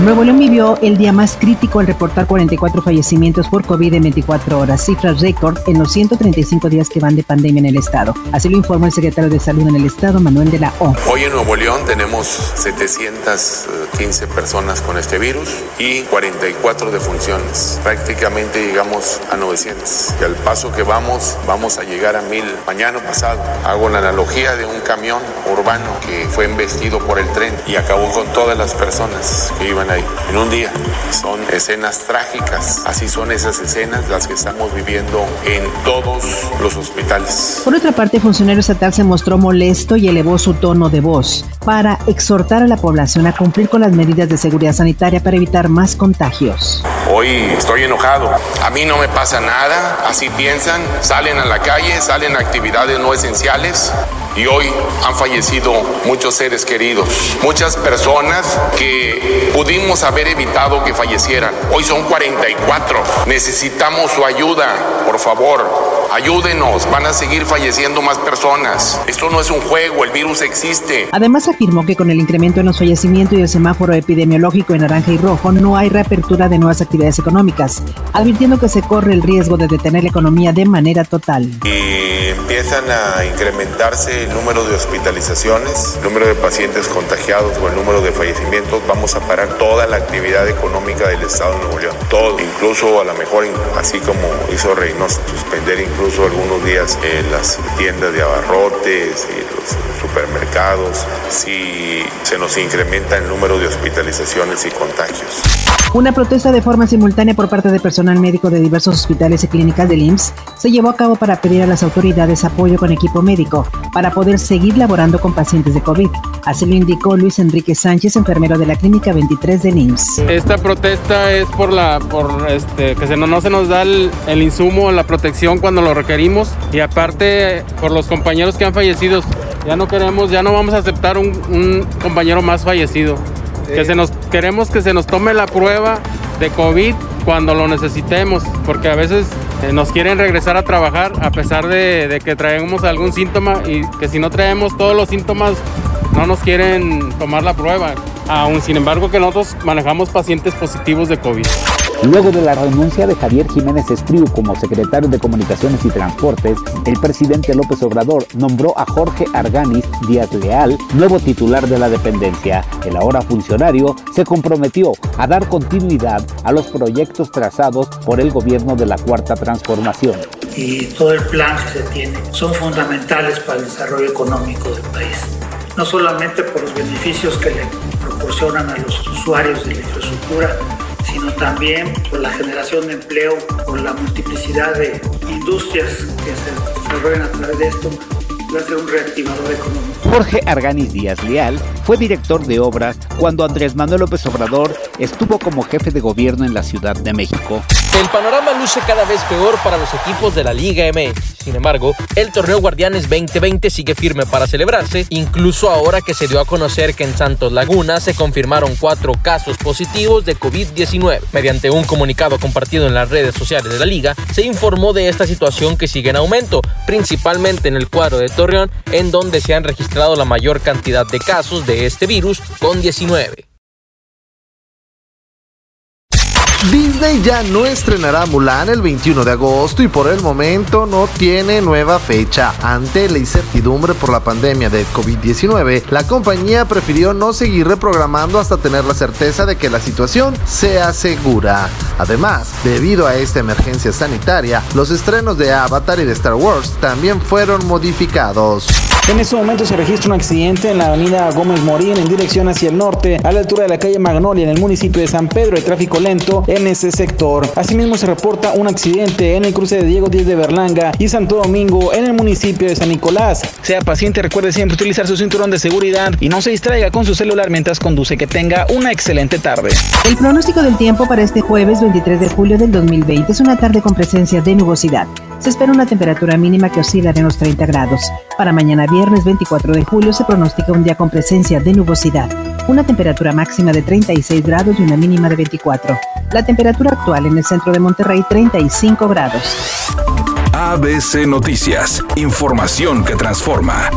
Nuevo León vivió el día más crítico al reportar 44 fallecimientos por COVID en 24 horas, cifras récord en los 135 días que van de pandemia en el estado. Así lo informó el secretario de Salud en el estado, Manuel de la O. Hoy en Nuevo León tenemos 715 personas con este virus y 44 defunciones. Prácticamente llegamos a 900. Y al paso que vamos, vamos a llegar a 1000 mañana pasado. Hago la analogía de un camión urbano que fue embestido por el tren y acabó con todas las personas que iban ahí en un día. Son escenas trágicas, así son esas escenas las que estamos viviendo en todos los hospitales. Por otra parte, el funcionario estatal se mostró molesto y elevó su tono de voz para exhortar a la población a cumplir con las medidas de seguridad sanitaria para evitar más contagios. Hoy estoy enojado, a mí no me pasa nada, así piensan, salen a la calle, salen a actividades no esenciales y hoy han fallecido muchos seres queridos, muchas personas que pudimos haber evitado que fallecieran. Hoy son 44. Necesitamos su ayuda, por favor. Ayúdenos, van a seguir falleciendo más personas. Esto no es un juego, el virus existe. Además afirmó que con el incremento en los fallecimientos y el semáforo epidemiológico en naranja y rojo no hay reapertura de nuevas actividades económicas, advirtiendo que se corre el riesgo de detener la economía de manera total. Y empiezan a incrementarse el número de hospitalizaciones, el número de pacientes contagiados o el número de fallecimientos, vamos a parar toda la actividad económica del Estado de Nuevo León. Todo, incluso a lo mejor, así como hizo Reynosa, suspender incluso algunos días en las tiendas de abarrotes y los supermercados si se nos incrementa el número de hospitalizaciones y contagios. Una protesta de forma simultánea por parte de personal médico de diversos hospitales y clínicas del IMSS se llevó a cabo para pedir a las autoridades apoyo con equipo médico para poder seguir laborando con pacientes de COVID. Así lo indicó Luis Enrique Sánchez, enfermero de la Clínica 23 del IMSS. Esta protesta es por la por este que se no, no se nos da el, el insumo, la protección cuando lo requerimos y aparte por los compañeros que han fallecido. Ya no queremos, ya no vamos a aceptar un, un compañero más fallecido. Que se nos queremos que se nos tome la prueba de COVID cuando lo necesitemos, porque a veces eh, nos quieren regresar a trabajar a pesar de, de, que traemos algún síntoma y que si no traemos todos los síntomas no nos quieren tomar la prueba. Aún sin embargo que nosotros manejamos pacientes positivos de COVID. Luego de la renuncia de Javier Jiménez Espriu como secretario de Comunicaciones y Transportes, el presidente López Obrador nombró a Jorge Arganis Díaz Leal nuevo titular de la dependencia. El ahora funcionario se comprometió a dar continuidad a los proyectos trazados por el gobierno de la Cuarta Transformación. Y todo el plan que se tiene son fundamentales para el desarrollo económico del país. No solamente por los beneficios que le proporcionan a los usuarios de la infraestructura, sino también por la generación de empleo, por la multiplicidad de industrias que se desarrollan a través de esto, va a ser un reactivador económico. Jorge Arganis Díaz Leal fue director de obras cuando Andrés Manuel López Obrador estuvo como jefe de gobierno en la Ciudad de México. El panorama luce cada vez peor para los equipos de la Liga MX. Sin embargo, el torneo Guardianes 2020 sigue firme para celebrarse, incluso ahora que se dio a conocer que en Santos Laguna se confirmaron cuatro casos positivos de COVID-19. Mediante un comunicado compartido en las redes sociales de la liga, se informó de esta situación que sigue en aumento, principalmente en el cuadro de Torreón, en donde se han registrado la mayor cantidad de casos de este virus con 19. Disney ya no estrenará Mulan el 21 de agosto y por el momento no tiene nueva fecha. Ante la incertidumbre por la pandemia de COVID-19, la compañía prefirió no seguir reprogramando hasta tener la certeza de que la situación sea segura. Además, debido a esta emergencia sanitaria, los estrenos de Avatar y de Star Wars también fueron modificados. En este momento se registra un accidente en la avenida Gómez Morín en dirección hacia el norte, a la altura de la calle Magnolia en el municipio de San Pedro. Hay tráfico lento en ese sector. Asimismo se reporta un accidente en el cruce de Diego Díaz de Berlanga y Santo Domingo en el municipio de San Nicolás. Sea paciente, recuerde siempre utilizar su cinturón de seguridad y no se distraiga con su celular mientras conduce. Que tenga una excelente tarde. El pronóstico del tiempo para este jueves 23 de julio del 2020 es una tarde con presencia de nubosidad. Se espera una temperatura mínima que oscilará en los 30 grados. Para mañana viernes 24 de julio se pronostica un día con presencia de nubosidad, una temperatura máxima de 36 grados y una mínima de 24. La temperatura actual en el centro de Monterrey 35 grados. ABC Noticias, información que transforma.